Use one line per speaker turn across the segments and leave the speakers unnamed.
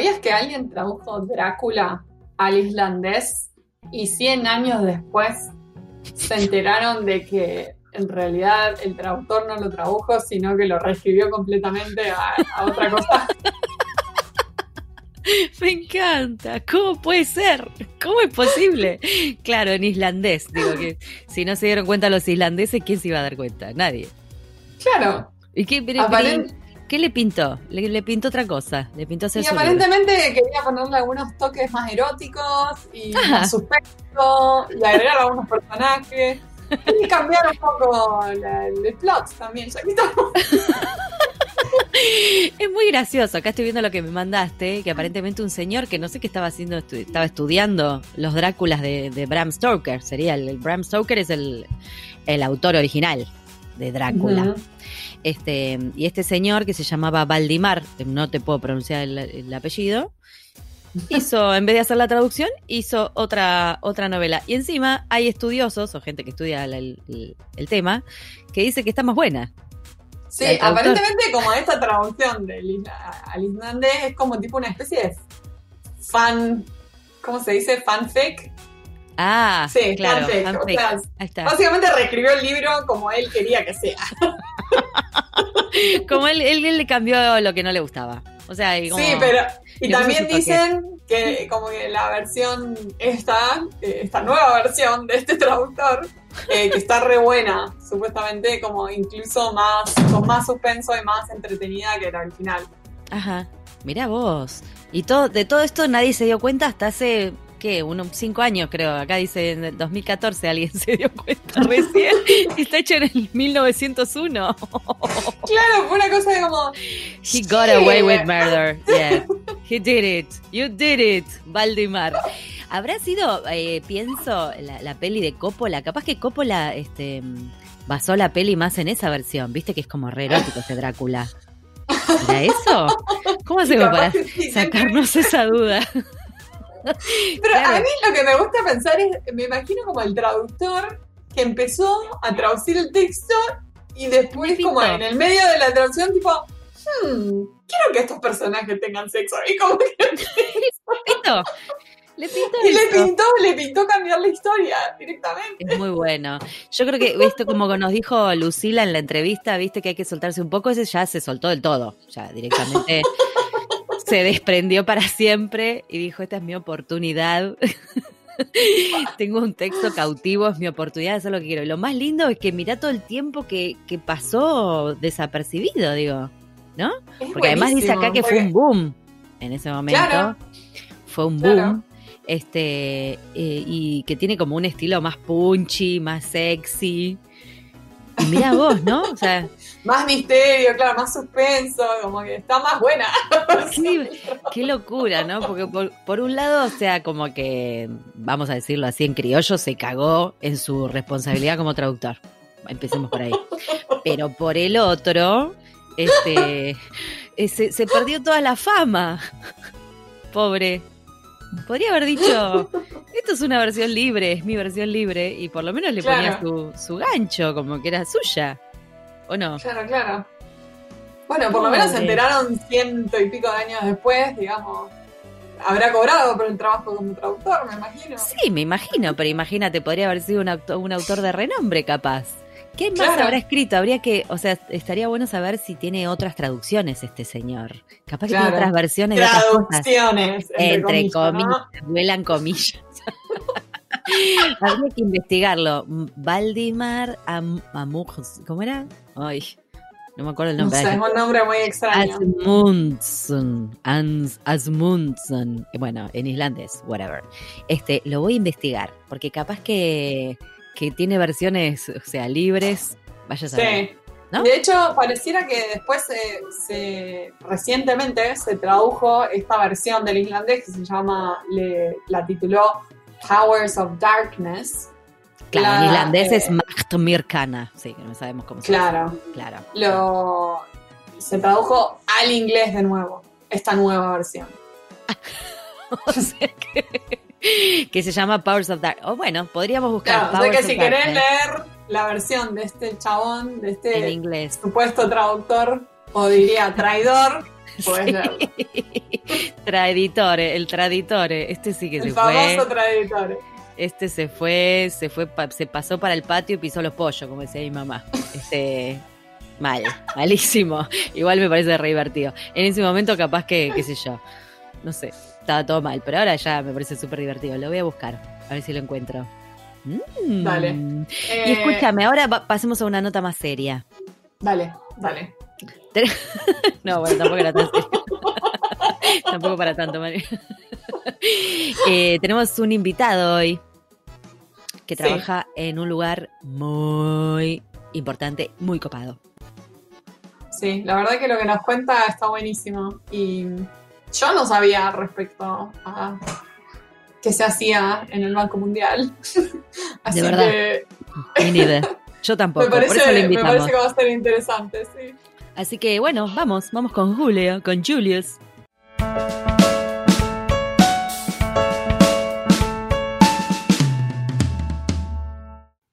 ¿sabías que alguien tradujo Drácula al islandés y 100 años después se enteraron de que en realidad el traductor no lo tradujo, sino que lo reescribió completamente a, a otra cosa?
Me encanta. ¿Cómo puede ser? ¿Cómo es posible? Claro, en islandés. Digo que si no se dieron cuenta los islandeses, ¿quién se iba a dar cuenta? Nadie.
Claro.
¿Y qué, pero-
Aparent-
¿qué le pintó? Le, le pintó otra cosa. Le pintó hacer
Y aparentemente quería ponerle algunos toques más eróticos y más suspenso y agregar algunos personajes. Y cambiar un poco la- el plot también, ya que.
Es muy gracioso. Acá estoy viendo lo que me mandaste, que aparentemente un señor que no sé qué estaba haciendo, estu- estaba estudiando los Dráculas de, de Bram Stoker. Sería el, el Bram Stoker es el, el autor original de Drácula. Este, y este señor que se llamaba Valdimar, no te puedo pronunciar el, el apellido, hizo, en vez de hacer la traducción, hizo otra, otra novela. Y encima hay estudiosos, o gente que estudia el, el- el tema, que dice que está más buena.
Sí, aparentemente como esta traducción del al islandés es como tipo una especie de fan, ¿cómo se dice? Fanfic.
Ah,
Sí,
claro, Ahí está.
básicamente reescribió el libro como él quería que sea.
Como él, él, él le cambió lo que no le gustaba. O sea, y como-
Sí, pero. Y también dicen que como que la versión esta, eh, esta nueva versión de este traductor, eh, que está re buena, supuestamente como incluso más, con más suspenso y más entretenida que la original.
Ajá. Mirá vos. Y todo, de todo esto nadie se dio cuenta hasta hace, ¿qué? Unos cinco años, creo. Acá dice en el 2014 alguien se dio cuenta recién. y está hecho en el 1901.
Claro, fue una cosa de como.
He got away with murder. Yeah. He did it. You did it, Valdemar. ¿Habrá sido, eh, pienso, la, la peli de Coppola? Capaz que Coppola este, basó la peli más en esa versión. Viste que es como re erótico ese Drácula. ¿Era eso? ¿Cómo hacemos para sacarnos esa duda?
Pero
Claro.
a mí lo que me gusta pensar es, me imagino como el traductor que empezó a traducir el texto y después como en el medio de la traducción tipo, hmm, quiero que estos personajes tengan sexo. Y como que
Esto, le pintó
y le pintó, le pintó cambiar la historia directamente.
Es muy bueno. Yo creo que esto, como nos dijo Lucila en la entrevista, viste que hay que soltarse un poco, ese ya se soltó del todo. Ya directamente se desprendió para siempre y dijo, esta es mi oportunidad. Tengo un texto cautivo, es mi oportunidad de hacer lo que quiero. Y lo más lindo es que mirá todo el tiempo que, que pasó desapercibido, digo, ¿no?
Es
Porque además dice acá que fue un boom en ese momento.
Claro.
Fue un
Claro.
boom. Este, eh, y que tiene como un estilo más punchy, más sexy. Y mira vos, ¿no? O sea,
Más misterio, claro, más suspenso, como que está más buena.
sí, qué locura, ¿no? Porque por, por un lado, o sea, como que, vamos a decirlo así en criollo, se cagó en su responsabilidad como traductor. Empecemos por ahí. Pero por el otro, este, eh, se, se perdió toda la fama. Pobre. Podría haber dicho, esto es una versión libre, es mi versión libre, y por lo menos le ponía
Claro.
su, su gancho, como que era suya. ¿O no?
Claro, claro. Bueno, por lo menos se enteraron ciento y pico de años después, digamos. Habrá cobrado por el trabajo como traductor, me imagino.
Sí, me imagino, pero imagínate, podría haber sido un, auto- un autor de renombre capaz. ¿Qué más
Claro.
habrá escrito? Habría que, o sea, estaría bueno saber si tiene otras traducciones este señor. Capaz que tiene otras versiones de otras cosas.
Traducciones, entre, comillas. ¿no?
comillas, vuelan comillas. Habría que investigarlo. Valdimar Am Amuj- ¿cómo era? Ay, no me acuerdo el
No
nombre.
sé, es un nombre muy extraño.
Asmundsson, Ans- Asmundsson, bueno, en islandés, whatever. Este, lo voy a investigar, porque capaz que, que tiene versiones, o sea, libres, vaya a saber.
Sí.
¿no?
De hecho, pareciera que después se, se- recientemente se tradujo esta versión del islandés que se llama, le, la tituló Powers of Darkness.
Claro,
La,
en islandés
eh,
es Macht Mirkana, sí, que no sabemos cómo se
Claro.
dice. Claro.
Lo, se tradujo al inglés de nuevo, esta nueva versión.
O sea que, que se llama Powers of Dark. O bueno, podríamos buscar
Claro, o sea que si querés leer la versión de este chabón, de
en
este
inglés.
supuesto traductor, o diría traidor, Podés leerlo.
Traditore, el traditore. Este sí que
El
se
famoso
fue.
traditore.
Este se fue, se fue, se pasó para el patio y pisó los pollos, como decía mi mamá. Este, mal, malísimo. Igual me parece re divertido. En ese momento capaz que, qué sé yo, no sé, estaba todo mal, pero ahora ya me parece súper divertido. Lo voy a buscar, a ver si lo encuentro. Mm.
Dale.
Y
Eh,
escúchame, ahora pasemos a una nota más seria.
Dale, dale.
No, bueno, tampoco era tan serio. tampoco para tanto, María. Eh, tenemos un invitado hoy que
Sí.
trabaja en un lugar muy importante, muy copado.
Sí, la verdad que lo que nos cuenta está buenísimo. Y yo no sabía respecto a qué se hacía en el Banco Mundial. Así
verdad.
que
Ni idea. Yo tampoco,
me parece,
por eso lo
me
invitamos.
parece que va a ser interesante, sí.
Así que bueno, vamos, vamos con Julio, con Julius.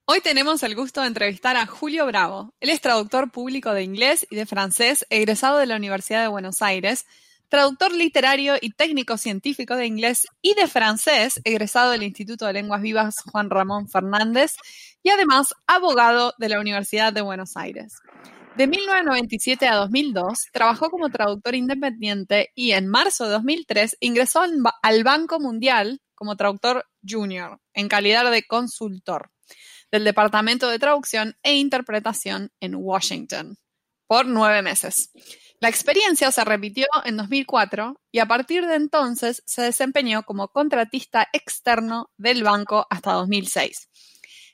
Hoy tenemos el gusto de entrevistar a Julio Bravo. Él es traductor público de inglés y de francés, egresado de la Universidad de Buenos Aires, traductor literario y técnico científico de inglés y de francés, egresado del Instituto de Lenguas Vivas Juan Ramón Fernández, y además abogado de la Universidad de Buenos Aires. De 1997 a 2002 trabajó como traductor independiente y en marzo de 2003 ingresó al Ba- al Banco Mundial como traductor junior en calidad de consultor del Departamento de Traducción e Interpretación en Washington por nueve meses. La experiencia se repitió en 2004 y a partir de entonces se desempeñó como contratista externo del banco hasta 2006.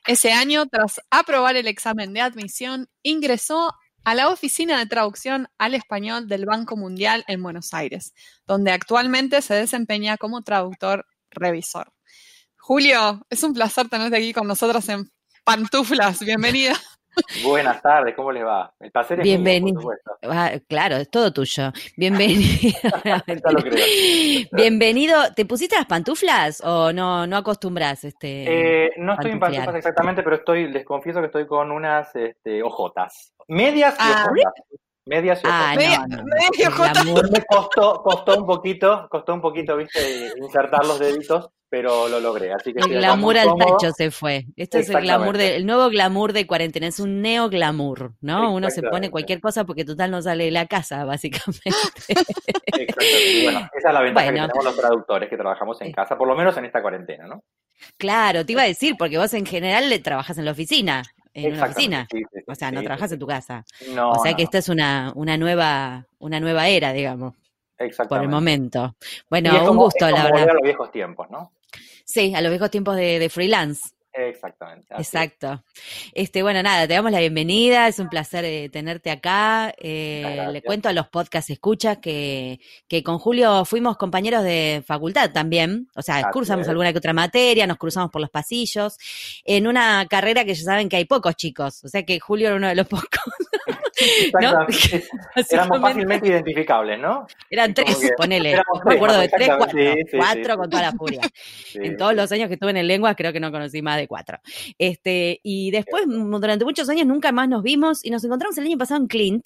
Ese año, tras aprobar el examen de admisión, ingresó a la oficina de traducción al español del Banco Mundial en Buenos Aires, donde actualmente se desempeña como traductor revisor. Julio, es un placer tenerte aquí con nosotros en Pantuflas. Bienvenida.
Buenas tardes, ¿cómo les va? El placer es mío,
Bienvenido.
por supuesto.
Ah, claro, es todo tuyo. Bienvenido.
Ya lo creo.
Bienvenido. ¿Te pusiste las pantuflas o no, no acostumbras? Este,
Eh, no estoy en pantuflas exactamente, pero estoy, les confieso que estoy con unas este, ojotas. Medias y
Ah.
ojotas. Medias y
Ah.
Media-
no,
media ojota.
glamour.
Me costó, costó un poquito, costó un poquito, viste, insertar los deditos, pero lo logré. Así que
El glamour al
cómodo.
tacho se fue. Esto es el glamour de, el nuevo glamour de cuarentena, es un neo glamour, ¿no? Uno se pone cualquier cosa porque total no sale de la casa, básicamente.
Exacto. Y bueno, esa es la ventaja
Bueno.
que tenemos los traductores que trabajamos en casa, por lo menos en esta cuarentena, ¿no?
claro, te iba a decir, porque vos en general le trabajas en la oficina, en una oficina.
sí, sí, sí,
O sea, no
sí,
trabajas en tu casa.
No,
o sea
no,
que esta es una, una nueva, una nueva era, digamos, por el momento. Bueno, un
como-
gusto,
es
la
como
verdad.
volver a los viejos tiempos, ¿no?
Sí, a los viejos tiempos de, de freelance.
Exactamente. es.
Exacto. Este, bueno, nada, te damos la bienvenida, es un placer eh, tenerte acá. Eh, le cuento a los podcast escuchas que, que con Julio fuimos compañeros de facultad también, o sea,
Así
cursamos
es.
alguna que otra materia, nos cruzamos por los pasillos, en una carrera que ya saben que hay pocos chicos, o sea que Julio era uno de los pocos. ¿no?
Éramos fácilmente identificables, ¿no?
Eran tres,
que
ponele,
éramos
me acuerdo de tres, cuatro,
sí, sí,
cuatro
sí.
con toda la furia. En todos los años que estuve en el lenguas, creo que no conocí más de cuatro. Este, y después, m- durante muchos años, nunca más nos vimos y nos encontramos el año pasado en Clint,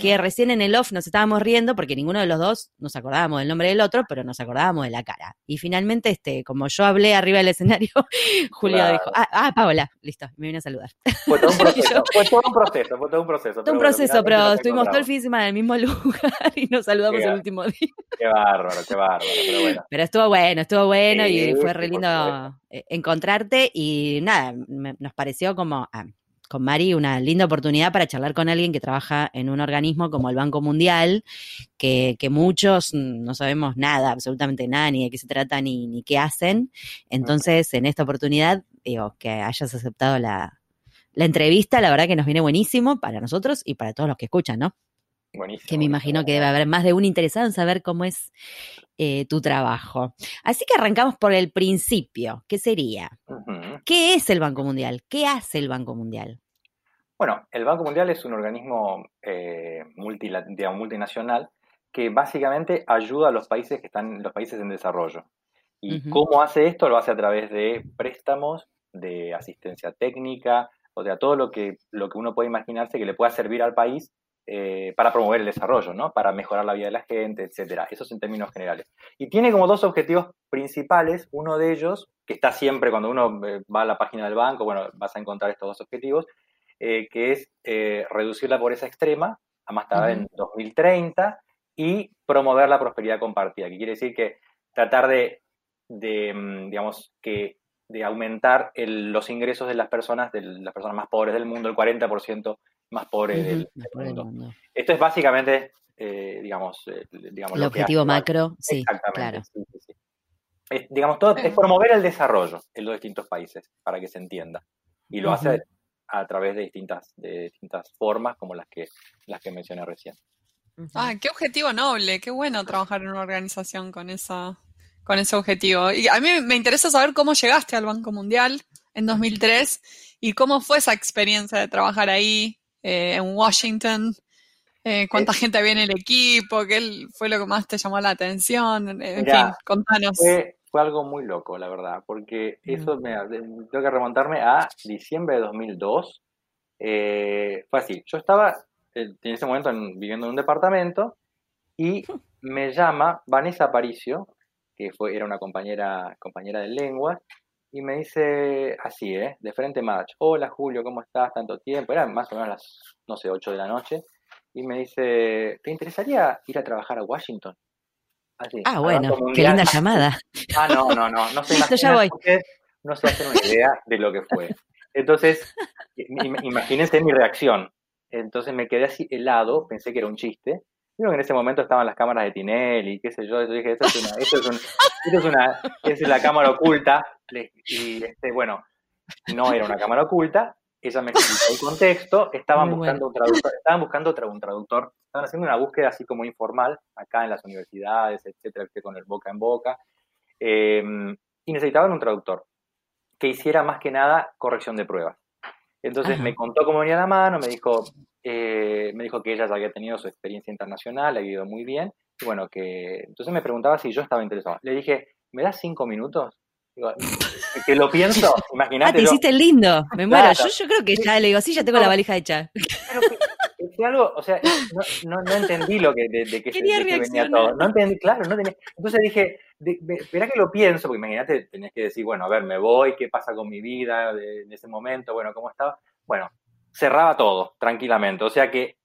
Que recién en el off nos estábamos riendo porque ninguno de los dos nos acordábamos del nombre del otro, pero nos acordábamos de la cara. Y finalmente, este, como yo hablé arriba del escenario, Julio
Claro.
dijo, ah, ah, Paola, listo, me vine a saludar.
Fue todo un proceso,
yo-
fue todo un proceso, fue todo un proceso.
Todo
pero
un
bueno,
proceso,
finalmente
pero
nos
estuvimos todo el fin de semana en el mismo lugar y nos saludamos
Qué
el último día.
Qué bárbaro, qué bárbaro, pero bueno.
Pero estuvo bueno, estuvo bueno y fue re lindo eh, encontrarte y nada, me- nos pareció como ah, con Mari una linda oportunidad para charlar con alguien que trabaja en un organismo como el Banco Mundial, que, que muchos no sabemos nada, absolutamente nada, ni de qué se trata, ni, ni qué hacen. Entonces, en esta oportunidad, digo, que hayas aceptado la, la entrevista, la verdad que nos viene buenísimo para nosotros y para todos los que escuchan, ¿no?
Buenísimo.
que me imagino que debe haber más de un interesado en saber cómo es eh, tu trabajo. Así que arrancamos por el principio. ¿Qué sería? ¿Qué es el Banco Mundial? ¿Qué hace el Banco Mundial?
Bueno, el Banco Mundial es un organismo eh, digamos, multinacional que básicamente ayuda a los países que están los países en desarrollo. ¿Y cómo hace esto? Lo hace a través de préstamos, de asistencia técnica, o sea, todo lo que, lo que uno puede imaginarse que le pueda servir al país eh, para promover el desarrollo, ¿no? Para mejorar la vida de la gente, etcétera. Eso es en términos generales. Y tiene como dos objetivos principales. Uno de ellos, que está siempre cuando uno eh, va a la página del banco, bueno, vas a encontrar estos dos objetivos, eh, que es reducir la pobreza extrema a más tarde en 2030 y promover la prosperidad compartida, que quiere decir que tratar de, mm, digamos, que de aumentar los ingresos de las personas, de las personas más pobres del mundo, el 40% más pobre del, mundo. Esto es básicamente, eh, digamos, eh, digamos,
el objetivo macro, sí, claro.
Es, digamos, todo es promover el desarrollo en los distintos países, para que se entienda. Y lo hace a través de distintas, de distintas formas, como las que, las que mencioné recién.
Ah, qué objetivo noble, qué bueno trabajar en una organización con esa, con ese objetivo. Y a mí me interesa saber cómo llegaste al Banco Mundial en 2003 y cómo fue esa experiencia de trabajar ahí, eh, en Washington. Eh, ¿Cuánta eh, gente había en el equipo? ¿Qué fue lo que más te llamó la atención? En fin, contanos.
Fue, algo muy loco, la verdad, porque mm. eso me tengo que remontarme a diciembre de 2002. fue así, yo estaba en ese momento viviendo en un departamento y me llama Vanessa Aparicio, que fue, era una compañera, compañera de lengua, y me dice así, ¿eh? De frente match. Hola Julio, ¿cómo estás? Tanto tiempo. Eran más o menos las, no sé, 8 de la noche. Y me dice, ¿te interesaría ir a trabajar a Washington?
Así, ah, bueno, qué linda llamada.
Ah, no, no, no, no se ya voy. no se hacen una idea de lo que fue. Entonces, imagínense mi reacción. Entonces me quedé así helado, pensé que era un chiste, Creo que en ese momento estaban las cámaras de Tinelli, qué sé yo, yo dije, esto es una, esto es, un, esto es una, es la cámara oculta, y este, bueno, no era una cámara oculta, ella me explicó el contexto, estaban buscando un traductor, estaban buscando un traductor, estaban haciendo una búsqueda así como informal, acá en las universidades, etcétera, con el boca en boca, em, y necesitaban un traductor que hiciera más que nada corrección de pruebas. Entonces me contó cómo venía la mano, me dijo, eh, me dijo que ella ya había tenido su experiencia internacional, ha ido muy bien, y bueno, que entonces me preguntaba si yo estaba interesado. Le dije, ¿me das cinco minutos? que lo pienso, imagínate. Ah,
te hiciste lindo, me muero. Yo, yo, creo que ya le digo, sí, ya tengo la valija hecha.
Pero que, algo, o sea, no, no, entendí lo que, de, de, que, se, venía todo. No entendí, claro, no tenía. Entonces dije, espera que lo pienso, porque imagínate, tenías que decir, bueno, a ver, me voy, qué pasa con mi vida en ese momento, bueno, cómo estaba. Bueno, cerraba todo tranquilamente. O sea que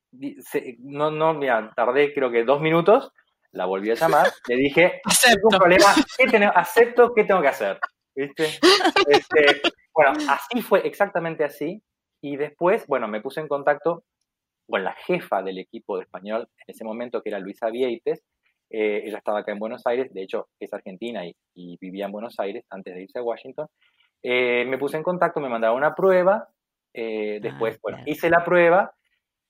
no, no, mira, tardé creo que dos minutos, la volví a llamar, le dije, acepto. problema, ¿qué acepto, ¿qué tengo que hacer? ¿Viste? Este, bueno, así fue, exactamente así. Y después, bueno, me puse en contacto con la jefa del equipo de español en ese momento, que era Luisa Vieites. Eh, ella estaba acá en Buenos Aires, de hecho es argentina y, vivía en Buenos Aires antes de irse a Washington. Eh, me puse en contacto, me mandaron una prueba eh, después, bueno, hice la prueba,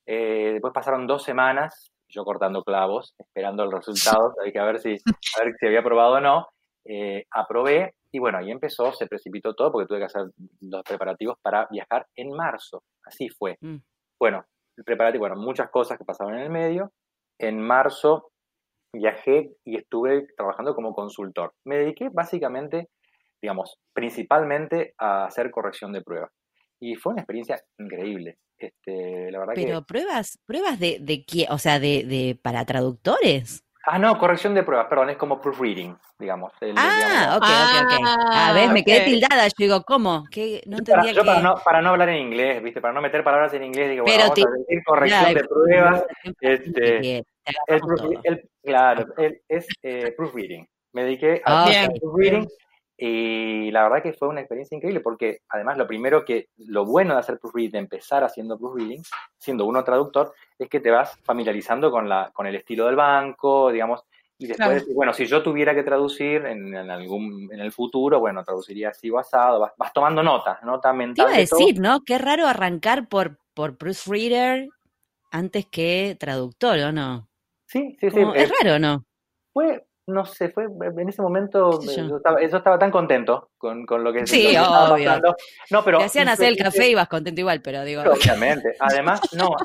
eh, después pasaron dos semanas, yo cortando clavos, esperando el resultado, hay que ver si, a ver si había aprobado o no. Eh, aprobé y bueno, ahí empezó, se precipitó todo porque tuve que hacer los preparativos para viajar en marzo. Así fue. Mm. Bueno, el preparativo, bueno, muchas cosas que pasaban en el medio. En marzo viajé y estuve trabajando como consultor. Me dediqué básicamente, digamos, principalmente a hacer corrección de pruebas. Y fue una experiencia increíble. Este, la verdad
Pero pruebas, pruebas de, de qué, o sea, de, de para traductores.
Ah, no, corrección de pruebas, perdón, es como proofreading, digamos.
ah, ok, ok, ok. A ver, me quedé tildada, yo digo, ¿cómo? ¿Qué? No entendía
yo para, no, para no hablar en inglés, ¿viste? Para no meter palabras en inglés, digo, bueno, vamos a decir corrección de pruebas. Este, el, claro, es eh, proofreading. Me dediqué a ah, proofreading y la verdad que fue una experiencia increíble porque además lo primero que, lo bueno de hacer proofreading, de empezar haciendo proofreading, siendo uno traductor, es que te vas familiarizando con, la, con el estilo del banco, digamos, y después, bueno, si yo tuviera que traducir en, algún, en el futuro, bueno, traduciría así o asado, vas, vas tomando notas, nota mental.
Te iba a decir, ¿no? Qué raro arrancar por, por proofreader antes que traductor, ¿o no?
Sí, sí, sí.
es, raro, ¿no?
Fue, no sé, fue en ese momento yo estaba, tan contento con, con lo que
sí, obvio. No, pero te hacían hacer el café y vas contento igual, pero digo.
Obviamente. Además, no,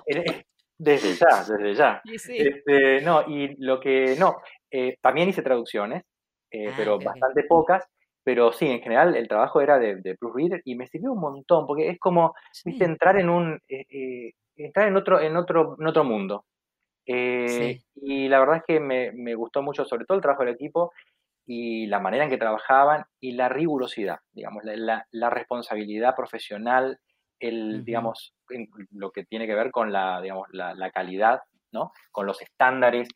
desde ya, desde ya. Este, no, y lo que no, eh, también hice traducciones, eh, ah, pero bastante pocas. Pero sí, en general el trabajo era de, de proofreader y me sirvió un montón, porque es como, viste, entrar en un, eh, entrar en otro, en otro, en otro mundo. Eh, y la verdad es que me, me, gustó mucho, sobre todo el trabajo del equipo y la manera en que trabajaban y la rigurosidad, digamos, la, la, responsabilidad profesional, el, digamos, lo que tiene que ver con la, digamos, la, la calidad, ¿no? Con los estándares,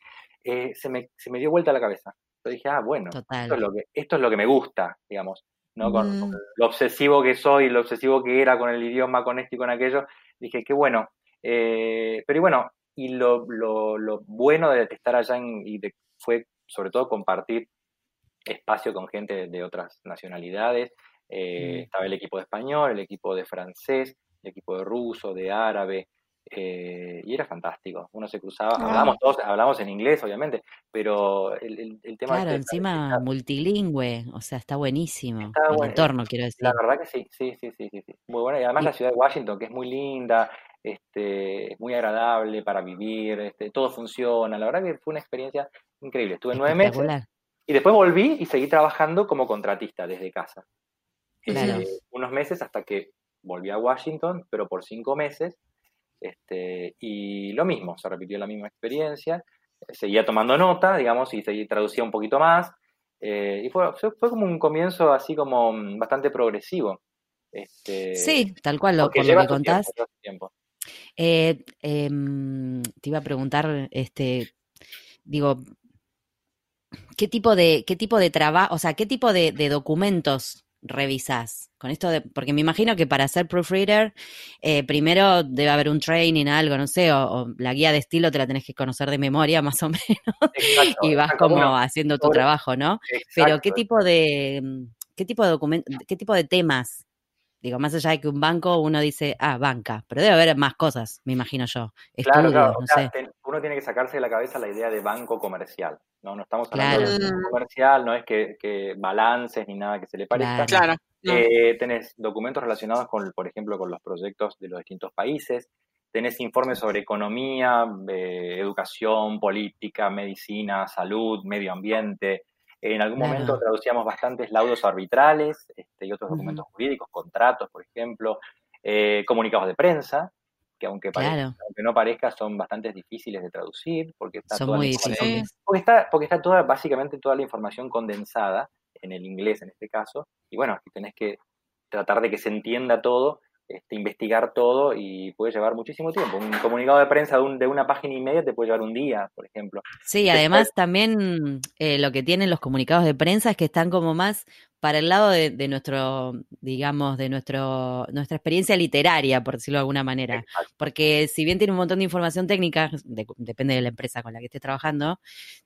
eh, se, me, se me dio vuelta la cabeza. Yo dije, ah, bueno, esto es, lo que, esto es lo que me gusta, digamos, ¿no? Con, con, lo obsesivo que soy, lo obsesivo que era con el idioma, con esto y con aquello, dije, qué bueno. Eh, pero y bueno, y lo, lo, lo, bueno de estar allá en, y de, fue sobre todo compartir espacio con gente de, otras nacionalidades. Eh, mm. Estaba el equipo de español, el equipo de francés, el equipo de ruso, de árabe, eh, y era fantástico. Uno se cruzaba, ah. hablamos todos, hablamos en inglés, obviamente, pero el, el, el tema...
Claro, encima multilingüe, o sea, está buenísimo. Está el entorno, quiero decir.
La verdad que sí, sí, sí, sí, sí. Muy bueno. Y además y... la ciudad de Washington, que es muy linda, este, es muy agradable para vivir, este, todo funciona. La verdad que fue una experiencia increíble. Estuve nueve meses y después volví y seguí trabajando como contratista desde casa.
Claro.
Eh, unos meses hasta que volví a Washington, pero por cinco meses. Este, y lo mismo, se repitió la misma experiencia. Seguía tomando nota, digamos, y seguí, traducía un poquito más. Eh, y fue, fue como un comienzo así como mm, bastante progresivo. Este,
sí, tal cual, lo, lo que contás. Tiempo. Eh, eh, te iba a preguntar, este, digo, ¿qué tipo de, qué tipo de trabajo, o sea, qué tipo de, de, documentos revisás? Con esto de, porque me imagino que para ser proofreader, eh, primero debe haber un training, algo, no sé, o, o, la guía de estilo te la tenés que conocer de memoria más o menos, exacto, y vas como haciendo tu trabajo, ¿no? Exacto, Pero ¿qué tipo de, qué tipo de documentos, qué tipo de temas Digo, más allá de que un banco, uno dice, ah, banca, pero debe haber más cosas, me imagino yo.
Estudios, claro, claro. No sé. uno tiene que sacarse de la cabeza la idea de banco comercial, ¿no? No estamos hablando claro. de banco comercial, no es que, que, balances ni nada que se le parezca.
Claro.
Eh, tenés documentos relacionados con, por ejemplo, con los proyectos de los distintos países, tenés informes sobre economía, eh, educación, política, medicina, salud, medio ambiente, en algún claro. momento traducíamos bastantes laudos arbitrales este, y otros documentos uh -huh. jurídicos, contratos, por ejemplo, eh, comunicados de prensa, que aunque, parezca, claro. aunque, no parezca son bastante difíciles de traducir, porque está,
son
toda
muy difíciles.
Porque está, porque está toda, básicamente toda la información condensada en el inglés en este caso, y bueno, tenés que tratar de que se entienda todo este, investigar todo y puede llevar muchísimo tiempo. Un comunicado de prensa de, un, de, una página y media te puede llevar un día, por ejemplo.
Sí, además también eh, lo que tienen los comunicados de prensa es que están como más para el lado de, de nuestro, digamos, de nuestro, nuestra experiencia literaria, por decirlo de alguna manera. Exacto. Porque si bien tiene un montón de información técnica, de, depende de la empresa con la que estés trabajando,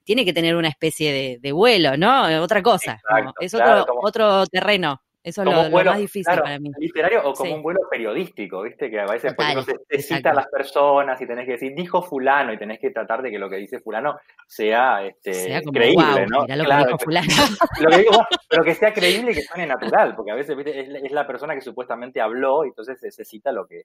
tiene que tener una especie de, vuelo, ¿no? Otra cosa. Exacto, es claro, otro, como... otro terreno. Eso es lo, lo, más difícil
claro,
para mí.
Literario o como sí. un vuelo periodístico, ¿viste? Que a veces ejemplo, te, cita a las personas y tenés que decir, dijo fulano, y tenés que tratar de que lo que dice fulano sea, este,
sea como,
creíble,
wow,
¿no?
Mira lo claro, que dijo fulano.
lo que digo, pero que sea creíble y que suene natural, porque a veces ¿viste? Es, es, la persona que supuestamente habló y entonces se, se cita lo que...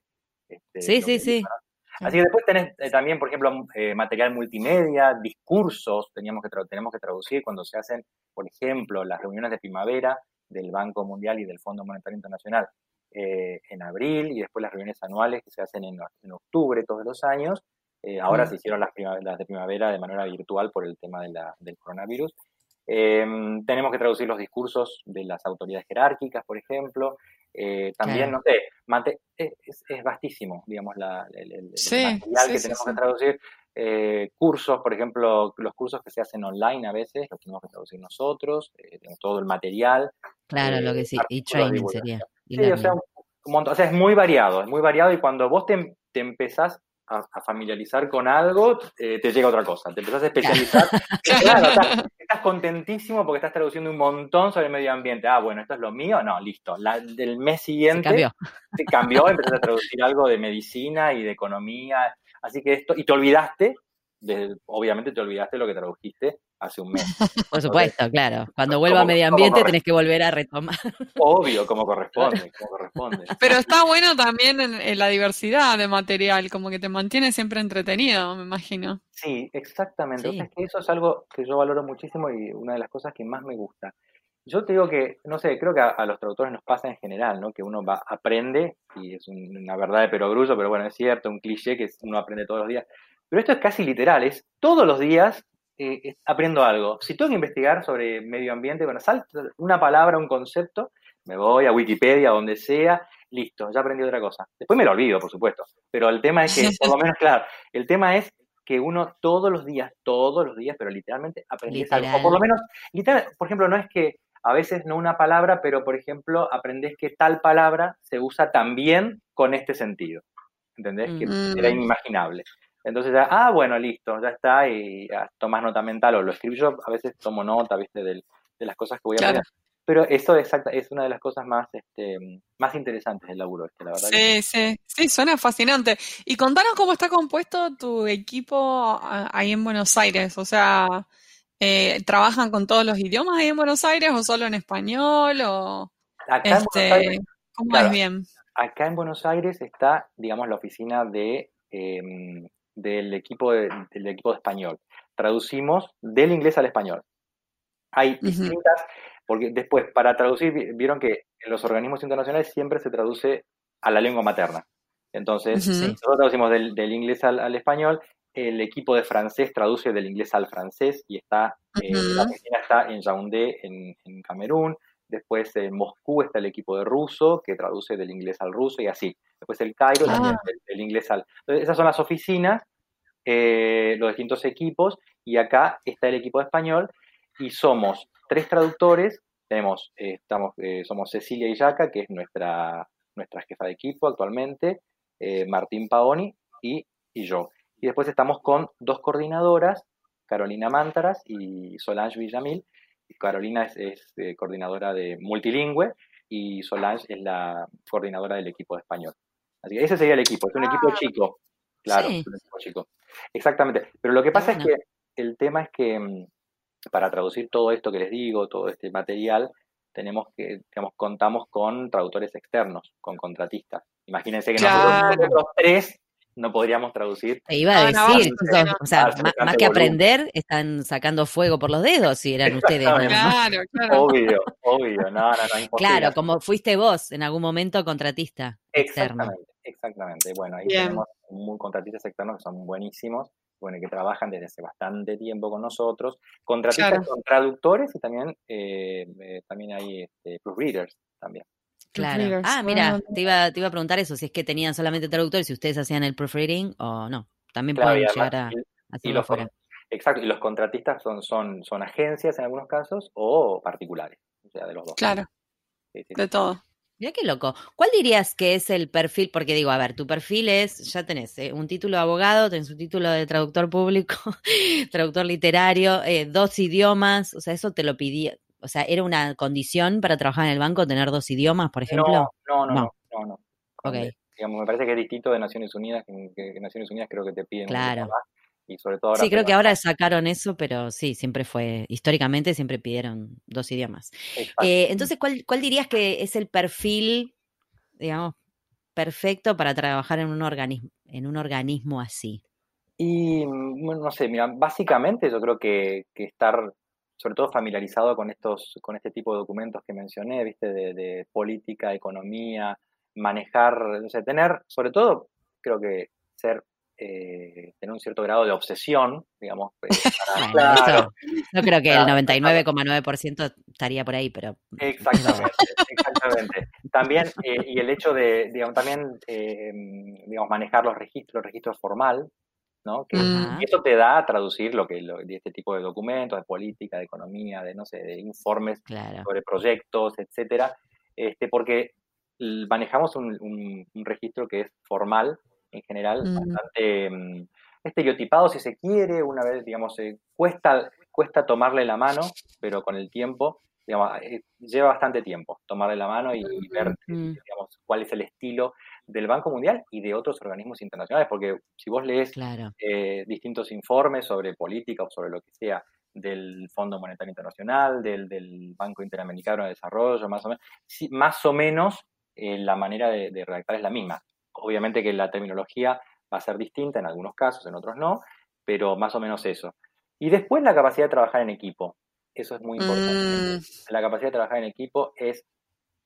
Este, sí,
lo
sí,
que
sí.
Dijo, ¿no? Así que después tenés eh, también, por ejemplo, eh, material multimedia, discursos, teníamos que tenemos que traducir cuando se hacen, por ejemplo, las reuniones de primavera, del Banco Mundial y del Fondo Monetario Internacional eh, en abril y después las reuniones anuales que se hacen en, en octubre todos los años. Eh, ahora se hicieron las, las, de primavera de manera virtual por el tema de la, del coronavirus. Eh, tenemos que traducir los discursos de las autoridades jerárquicas, por ejemplo. Eh, también, no sé, es, es, vastísimo, digamos, la, el, el,
sí,
material
sí,
que
sí,
tenemos que traducir. Eh, cursos, por ejemplo, los cursos que se hacen online a veces, los tenemos que traducir nosotros, eh, todo el material.
Claro, lo que sí, y training sería.
Sí, o sea, un, un montón, o sea, es muy variado, es muy variado y cuando vos te, te empezás a, a, familiarizar con algo, eh, te llega otra cosa, te empezás a especializar. claro, estás, estás, contentísimo porque estás traduciendo un montón sobre el medio ambiente. Ah, bueno, esto es lo mío, no, listo. La, del mes siguiente
se cambió,
se cambió empezás a traducir algo de medicina y de economía. Así que esto, y te olvidaste, de, obviamente te olvidaste lo que tradujiste hace un mes.
Por supuesto, Entonces, claro. Cuando vuelva a medio ambiente tenés que volver a retomar.
Obvio, como corresponde, como corresponde.
Pero está bueno también en, en, la diversidad de material, como que te mantiene siempre entretenido, me imagino.
Sí, exactamente. Sí. O sea, es que eso es algo que yo valoro muchísimo y una de las cosas que más me gusta. Yo te digo que, no sé, creo que a, los traductores nos pasa en general, ¿no? Que uno va, aprende, y es una verdad de perogrullo, pero bueno, es cierto, un cliché que uno aprende todos los días. Pero esto es casi literal, es todos los días eh, aprendo algo. Si tengo que investigar sobre medio ambiente, bueno, salto una palabra, un concepto, me voy a Wikipedia, donde sea, listo, ya aprendí otra cosa. Después me lo olvido, por supuesto. Pero el tema es que, por lo menos, claro, el tema es que uno todos los días, todos los días, pero literalmente aprendes algo. O por lo menos, literal, por ejemplo, no es que a veces no una palabra, pero por ejemplo, aprendes que tal palabra se usa también con este sentido. ¿Entendés? Que mm. era inimaginable. Entonces ya, ah, bueno, listo, ya está, y ya, tomas nota mental o lo escribo. Yo a veces tomo nota, viste, de, de las cosas que voy a claro. Pero eso exacta, es una de las cosas más, este, más interesantes del laburo, este, la verdad.
Sí, sí, sí, suena fascinante. Y contanos cómo está compuesto tu equipo ahí en Buenos Aires. O sea, eh, ¿trabajan con todos los idiomas ahí en Buenos Aires o solo en español? O,
acá este, ¿Cómo es bien? Acá en Buenos Aires está, digamos, la oficina de, em, del, equipo de, del equipo de español. Traducimos del inglés al español. Hay distintas porque después, para traducir, vieron que en los organismos internacionales siempre se traduce a la lengua materna. Entonces, nosotros traducimos del, inglés al, español, el equipo de francés traduce del inglés al francés y está, eh, la oficina está en Yaoundé, en, en, Camerún. Después en Moscú está el equipo de ruso, que traduce del inglés al ruso y así. Después el Cairo también ah. del, inglés al... Entonces, esas son las oficinas, eh, los distintos equipos, y acá está el equipo de español, y somos tres traductores. Tenemos, eh, estamos, somos Cecilia Illaca, que es nuestra, nuestra jefa de equipo actualmente, Martín Paoni y, y, yo. Y después estamos con dos coordinadoras, Carolina Mántaras y Solange Villamil. Carolina es, coordinadora de multilingüe y Solange es la coordinadora del equipo de español. Así que ese sería el equipo, es un equipo ah, chico. Claro, es un equipo chico. Exactamente. Pero lo que pasa es que el tema es que mm, para traducir todo esto que les digo, todo este material, tenemos que, digamos, contamos con traductores externos, con contratistas. Imagínense que nosotros, tres no podríamos traducir.
Te iba a ah, decir, o sea, más, que aprender, están sacando fuego por los dedos si eran ustedes.
Claro, claro. Obvio, obvio, no, no, no,
Claro, como fuiste vos en algún momento contratista.
Exactamente, externo. exactamente. Bueno, ahí tenemos muy contratistas externos que son buenísimos bueno, que trabajan desde hace bastante tiempo con nosotros, contratistas con traductores y también, eh, eh, también hay este, proofreaders también.
Claro. Ah, mira, te iba, te iba a preguntar eso, si es que tenían solamente traductores, si ustedes hacían el proofreading o no. También pueden llegar a hacerlo fuera.
Exacto, y los contratistas son, son, son agencias en algunos casos o particulares, o sea, de los dos.
Claro, de todo.
Mira qué loco. ¿Cuál dirías que es el perfil? Porque digo, a ver, tu perfil es, ya tenés eh, un título de abogado, tenés un título de traductor público, traductor literario, eh, dos idiomas, o sea, eso te lo pedía, o sea, ¿era una condición para trabajar en el banco tener dos idiomas, por ejemplo?
No, no, no, no, no. Digamos, me parece que es distinto de Naciones Unidas, que, Naciones Unidas creo que te piden
claro y sobre todo Sí, creo que ahora sacaron eso, pero sí, siempre fue, históricamente siempre pidieron dos idiomas. Eh, entonces, ¿cuál, ¿cuál dirías que es el perfil, digamos, perfecto para trabajar en un organismo, en un organismo así?
Y, bueno, no sé, mira, básicamente yo creo que, que, estar, sobre todo familiarizado con estos, con este tipo de documentos que mencioné, viste, de, de política, economía, manejar, sé, tener, sobre todo, creo que ser eh, tener un cierto grado de obsesión, digamos. Eh,
claro, no creo que el 99,9% estaría por ahí, pero...
Exactamente, exactamente. También, eh, y el hecho de, digamos, también, digamos, manejar los registros, registros formal, ¿no? Que eso te da a traducir lo que de este tipo de documentos, de política, de economía, de, no sé, de informes sobre proyectos, etcétera, este, porque manejamos un registro que es formal, en general, bastante mm, estereotipado si se quiere, una vez, digamos, eh, cuesta, cuesta tomarle la mano, pero con el tiempo, digamos, eh, lleva bastante tiempo tomarle la mano y, ver, digamos, cuál es el estilo del Banco Mundial y de otros organismos internacionales, porque si vos lees eh, distintos informes sobre política o sobre lo que sea del Fondo Monetario Internacional, del, del Banco Interamericano de Desarrollo, más o menos, más o menos la manera de redactar es la misma. Obviamente que la terminología va a ser distinta en algunos casos, en otros no, pero más o menos eso. Y después la capacidad de trabajar en equipo. Eso es muy importante. Mm. La capacidad de trabajar en equipo es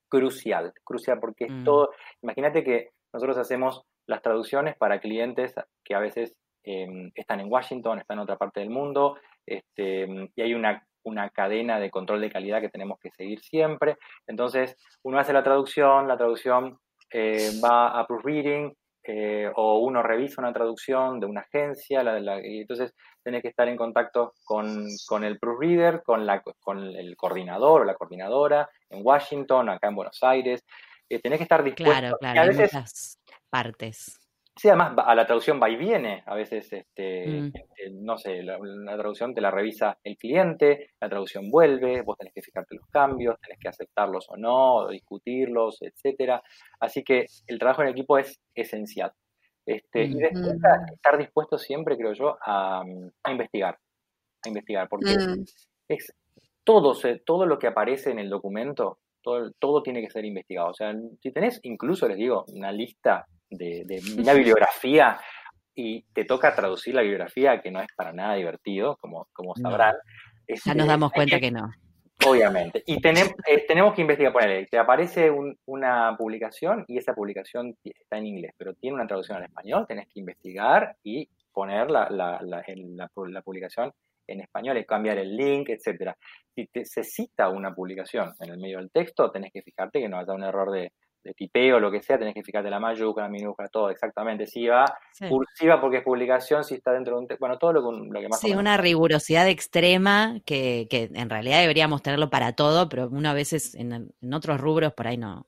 crucial, crucial porque es mm. todo, imagínate que nosotros hacemos las traducciones para clientes que a veces em, están en Washington, están en otra parte del mundo, este, y hay una, una, cadena de control de calidad que tenemos que seguir siempre. Entonces, uno hace la traducción, la traducción eh, va a proofreading, eh, o uno revisa una traducción de una agencia, y entonces tiene que estar en contacto con, el proofreader, con, la, con el coordinador o la coordinadora en Washington, acá en Buenos Aires. Eh, tenés que estar dispuesto.
Claro, claro, a veces, muchas partes.
Sí, además a la traducción va y viene. A veces, este, mm. este, no sé, la, traducción te la revisa el cliente, la traducción vuelve, vos tenés que fijarte los cambios, tenés que aceptarlos o no, discutirlos, etcétera. Así que el trabajo en equipo es esencial. Este, Y después estar dispuesto siempre, creo yo, a, investigar. A investigar, porque mm. es todo, todo lo que aparece en el documento, todo, todo tiene que ser investigado. O sea, si tenés, incluso les digo, una lista de, una bibliografía y te toca traducir la bibliografía que no es para nada divertido, como, como sabrán.
ya nos damos cuenta que, no.
Obviamente. Y tenemos, eh, tenemos que investigar, ponerle, te aparece una publicación y esa publicación está en inglés, pero tiene una traducción al español, tenés que investigar y poner la, la, la, la publicación en español y cambiar el link, etcétera. Si te, se cita una publicación en el medio del texto, tenés que fijarte que no haya un error de, de tipeo, lo que sea, tenés que fijarte la mayúscula, la minúscula, todo exactamente. Si va cursiva porque es publicación, si está dentro de un... Bueno, todo lo, lo que más...
Sí, una rigurosidad extrema que, que, en realidad deberíamos tenerlo para todo, pero uno a veces en, otros rubros por ahí no,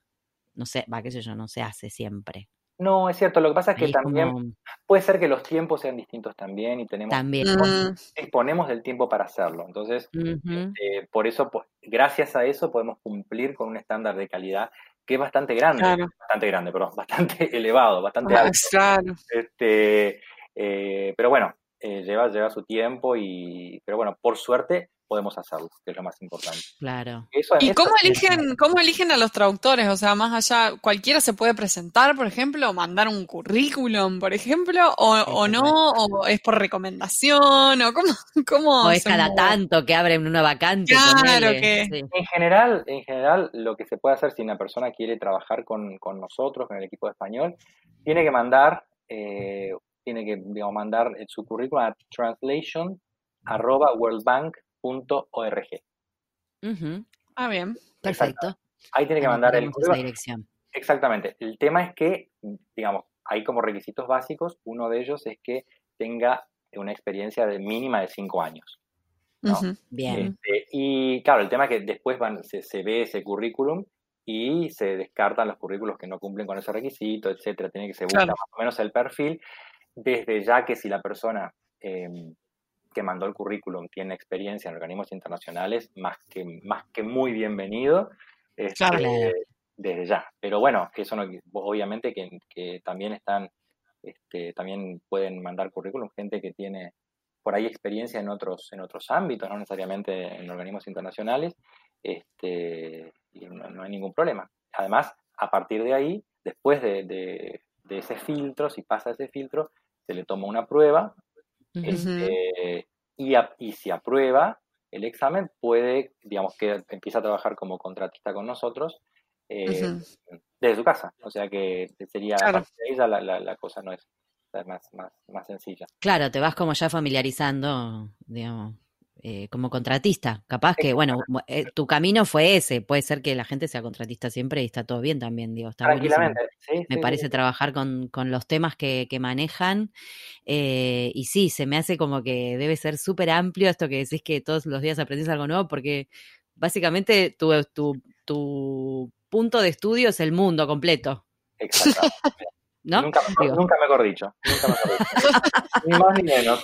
no sé, va, qué sé yo, no se hace siempre.
No, es cierto. Lo que pasa es que también puede ser que los tiempos sean distintos también y tenemos
también.
exponemos el tiempo para hacerlo. Entonces, este, por eso, gracias a eso, podemos cumplir con un estándar de calidad que es bastante grande, bastante grande, pero bastante elevado, bastante ah, alto. Este, eh, pero bueno, eh, lleva, lleva su tiempo y, pero bueno, por suerte podemos hacerlo, que es lo más importante.
Claro.
¿Y cómo eligen, cómo eligen a los traductores? O sea, más allá, cualquiera se puede presentar, por ejemplo, o mandar un currículum, por ejemplo, o, no, o es por recomendación, o cómo, cómo
o es cada tanto que abren una vacante.
Claro que.
En general, en general, lo que se puede hacer si una persona quiere trabajar con, nosotros, con el equipo de español, tiene que mandar, eh, tiene que digamos, mandar su currículum a translation arroba .org.
Ah, bien.
Perfecto.
Ahí tiene que mandar el
dirección.
Exactamente. El tema es que, digamos, hay como requisitos básicos. Uno de ellos es que tenga una experiencia de mínima de cinco años.
Bien.
Este, y claro, el tema es que después van, se, ve ese currículum y se descartan los currículos que no cumplen con ese requisito, etcétera. Tiene que se buscar más o menos el perfil. Desde ya que si la persona em, que mandó el currículum tiene experiencia en organismos internacionales, más que, más que muy bienvenido. Este, desde ya. Pero bueno, eso no, obviamente que, también están, este, también pueden mandar currículum gente que tiene por ahí experiencia en otros, en otros ámbitos, no necesariamente en organismos internacionales, este, y no, hay ningún problema. Además, a partir de ahí, después de, de, ese filtro, si pasa ese filtro, se le toma una prueba este, y, y, si aprueba el examen, puede, digamos, que empieza a trabajar como contratista con nosotros eh, desde su casa. O sea que sería, la, la, la, cosa no es más, más, más sencilla.
Claro, te vas como ya familiarizando, digamos. Eh, como contratista. Capaz que, bueno, eh, tu camino fue ese. Puede ser que la gente sea contratista siempre y está todo bien también, digo. Está
Tranquilamente,
Me parece trabajar con, con, los temas que, que manejan. Eh, y sí, se me hace como que debe ser súper amplio esto que decís que todos los días aprendes algo nuevo, porque básicamente tu, tu, tu punto de estudio es el mundo completo.
Exacto. ¿No? Nunca, nunca, mejor dicho. Nunca mejor dicho. ni más ni menos.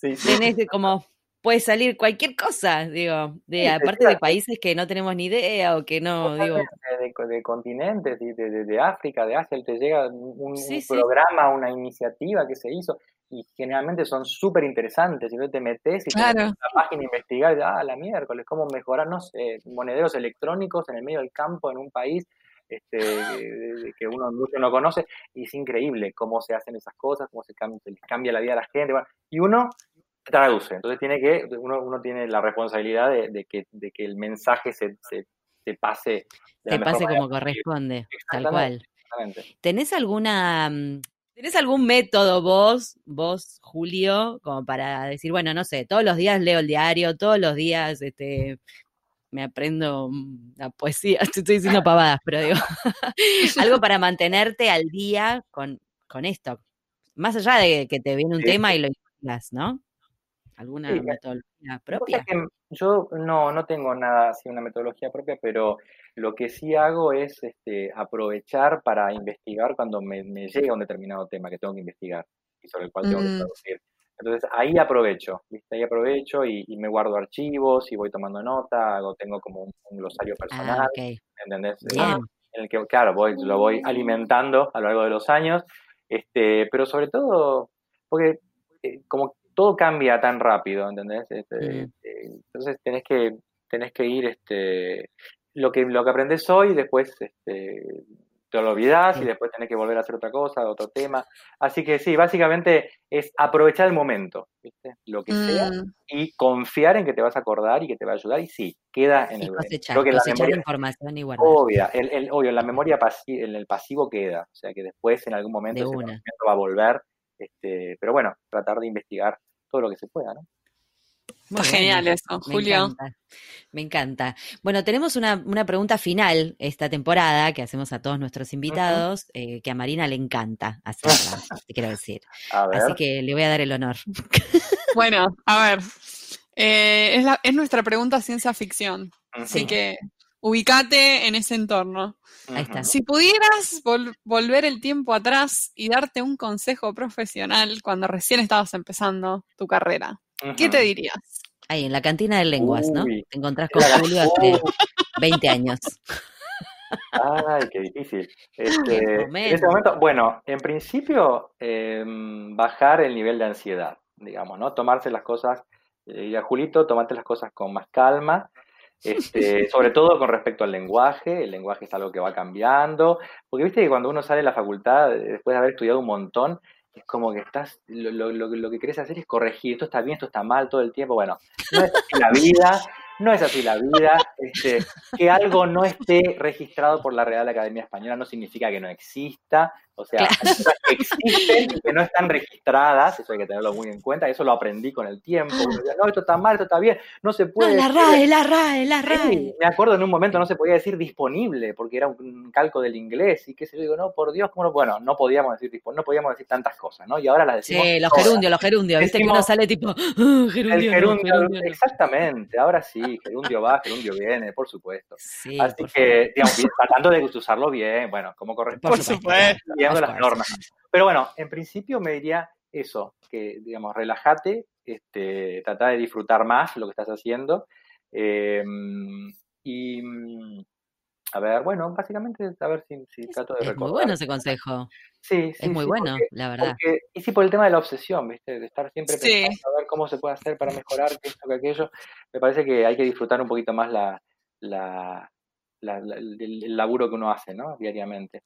Tenés como puede salir cualquier cosa, digo, de aparte de países que no tenemos ni idea o que no, digo.
De, continentes, de, de, África, de Asia, te llega un, programa, una iniciativa que se hizo y generalmente son súper interesantes. Y te metes y
claro.
te metes la página a investigar, ah, la miércoles, cómo mejorar, no sé, monederos electrónicos en el medio del campo en un país este, que uno mucho no conoce, y es increíble cómo se hacen esas cosas, cómo se cambia, se cambia la vida a la gente. y uno traduce. Entonces tiene que, uno, uno tiene la responsabilidad de, que, de que el mensaje se, se, pase.
se pase como corresponde, tal cual. ¿Tenés alguna, mm, ¿tenés algún método vos, vos, Julio, como para decir, bueno, no sé, todos los días leo el diario, todos los días este, me aprendo mm, la poesía, estoy diciendo pavadas, pero digo, algo para mantenerte al día con, con esto, más allá de que te viene un tema y lo investigas, ¿no? ¿Alguna metodología propia?
yo no, no tengo nada así, una metodología propia, pero lo que sí hago es este, aprovechar para investigar cuando me, llega un determinado tema que tengo que investigar y sobre el cual tengo que mm. traducir. Entonces ahí aprovecho, ¿viste? Ahí aprovecho y, me guardo archivos y voy tomando nota, hago, tengo como un, glosario ah, personal, ¿entendés? En el que, claro, voy, lo voy alimentando a lo largo de los años, este, pero sobre todo, porque eh, como todo cambia tan rápido, ¿entendés? Este, eh, entonces tenés que, tenés que ir, este, lo que, lo que aprendes hoy, después este, te lo olvidás y después tenés que volver a hacer otra cosa, otro tema. Así que sí, básicamente es aprovechar el momento, ¿viste? Lo que sea, mm. y confiar en que te vas a acordar y que te va a ayudar, y sí, queda en el
Creo que la memoria, información y
Obvia, el, el, obvio, la memoria en el pasivo queda, o sea que después en algún momento, ese momento va a volver, este, pero bueno, tratar de investigar todo lo que se pueda, ¿no?
Está genial eso, Julio.
Me encanta. Bueno, tenemos una, pregunta final esta temporada que hacemos a todos nuestros invitados, eh, que a Marina le encanta hacerla, te quiero decir. Así que le voy a dar el honor.
Bueno, a ver. Eh, es, nuestra pregunta ciencia ficción. Así que ubicate en ese entorno. Ahí está. Si pudieras volver el tiempo atrás y darte un consejo profesional cuando recién estabas empezando tu carrera, ¿qué te dirías?
Ahí, en la cantina de lenguas, ¿no? Te encontrás con Julio hace 20 años.
Ay, qué difícil. Este, en este momento, bueno, en principio, em, bajar el nivel de ansiedad, digamos, ¿no? Tomarse las cosas, y a Julito, tomarte las cosas con más calma, este, sobre todo con respecto al lenguaje, el lenguaje es algo que va cambiando, porque viste que cuando uno sale de la facultad, después de haber estudiado un montón, es como que estás, lo, lo, lo, que querés hacer es corregir, esto está bien, esto está mal todo el tiempo, bueno, no es así la vida, no es así la vida, este, que algo no esté registrado por la Real Academia Española no significa que no exista, o sea, cosas que existen y que no están registradas, eso hay que tenerlo muy en cuenta, eso lo aprendí con el tiempo. no, esto está mal, esto está bien, no se puede.
No, la RAE, la RAE, la RAE.
me acuerdo en un momento no se podía decir disponible porque era un calco del inglés y qué sé yo, digo, no, por Dios, ¿cómo no? Bueno, no podíamos decir no podíamos decir tantas cosas, ¿no? Y ahora las decimos.
Sí, los gerundios, los gerundios, viste que uno sale tipo, ah, gerundio, gerundio,
Exactamente, ahora sí, gerundio va, gerundio viene, por supuesto. Así que, digamos, tratando de usarlo bien, bueno, como corresponde.
Por supuesto
las normas. Pero bueno, en principio me diría eso, que digamos, relájate, este, trata de disfrutar más lo que estás haciendo. Em, y a ver, bueno, básicamente a ver si, trato de
recordar. Es muy bueno ese consejo.
Sí,
sí. Es muy bueno, la verdad.
y sí, por el tema de la obsesión, ¿viste? De estar siempre pensando a ver cómo se puede hacer para mejorar esto, que aquello. Me parece que hay que disfrutar un poquito más la, la, el, laburo que uno hace, ¿no? Diariamente.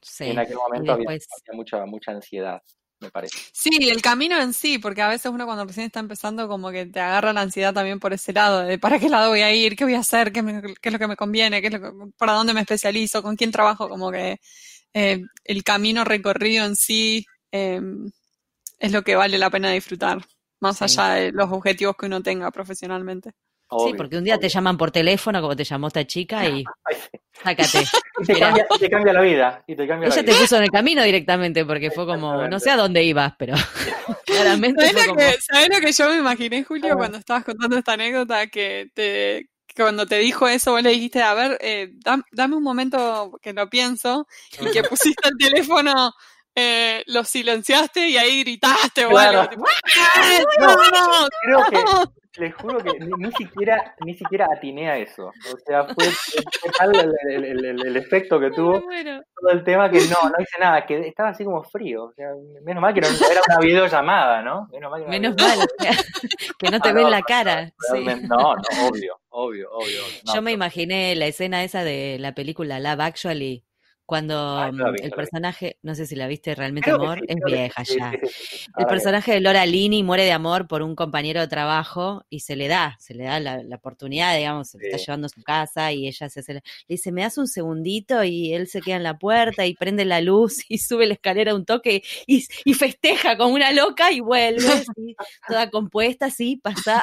Sí. en aquel momento había, mucha, mucha ansiedad, me parece.
Sí, el camino en sí, porque a veces uno cuando recién está empezando como que te agarra la ansiedad también por ese lado, de para qué lado voy a ir, qué voy a hacer, qué, es lo que me conviene, qué es para dónde me especializo, con quién trabajo, como que eh, el camino recorrido en sí em, es lo que vale la pena disfrutar, más allá de los objetivos que uno tenga profesionalmente
sí, porque un día te llaman por teléfono, como te llamó esta chica, y sácate.
y te, cambia, la vida. Y te cambia
Ella te puso en el camino directamente, porque fue como, no sé a dónde ibas, pero claramente.
¿Sabes, lo, que, yo me imaginé, Julio, cuando estabas contando esta anécdota? Que te cuando te dijo eso, vos le dijiste, a ver, eh, dame un momento que lo pienso, y que pusiste el teléfono. Eh, lo silenciaste y ahí gritaste
claro. no, no, creo que les juro que ni, siquiera ni siquiera atiné a eso. O sea, fue, tal el, efecto que tuvo todo el tema que no, no hice nada, que estaba así como frío. O sea, menos mal que no, era una videollamada, ¿no?
Menos mal que, menos mal, que no te ah, ven la cara.
No, no, obvio, obvio, obvio.
Yo me imaginé la escena esa de la película Love Actually cuando
Ah, no la vi,
el
no
personaje, no sé si la viste realmente
Creo
amor,
sí,
es vieja
sí,
ya.
sí.
El personaje de Laura Lini muere de amor por un compañero de trabajo y se le da, se le da la, la oportunidad, digamos, se está llevando a su casa y ella se hace, le dice, me das un segundito y él se queda en la puerta y prende la luz y sube la escalera un toque y, y festeja como una loca y vuelve, así, toda compuesta, así, pasa.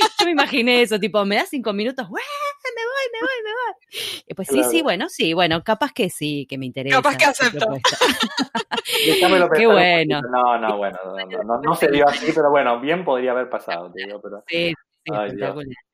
Yo me imaginé eso, tipo, me das cinco minutos, me voy, me voy, me voy. Y pues sí,
Claro.
sí, bueno, sí, bueno, capaz que sí, que me interesa.
Capaz que acepto.
Qué bueno.
No, no, bueno, no, no, no, no se dio así, pero bueno, bien podría haber pasado, te digo, pero
Sí, sí,
Ay,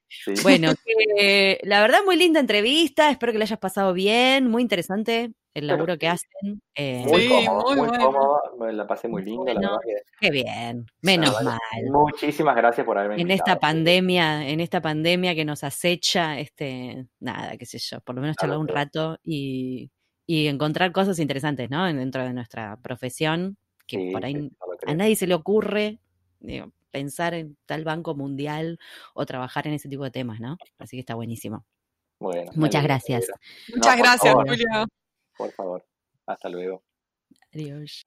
sí.
Bueno, que, la verdad, muy linda entrevista. Espero que la hayas pasado bien. Muy interesante el
Pero
laburo que hacen. eh,
muy
Sí,
cómodo,
muy
muy,
bueno.
cómodo, me la pasé muy lindo, la verdad que
qué bien. Menos
verdad
mal.
muchísimas gracias por haberme
En
invitado.
esta pandemia, en esta pandemia que nos acecha, este, nada, qué sé yo, por lo menos charlar un rato y, y encontrar cosas interesantes, ¿no? En- Dentro de nuestra profesión, que
Sí,
por ahí
sí, no lo
a nadie se le ocurre digo, pensar en tal banco mundial o trabajar en ese tipo de temas, ¿no? Así que está buenísimo.
Bueno,
Muchas gracias.
Muchas gracias,
favor. Por favor, hasta luego.
Adiós.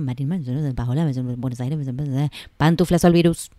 en Buenos Aires, en Pantuflas al virus.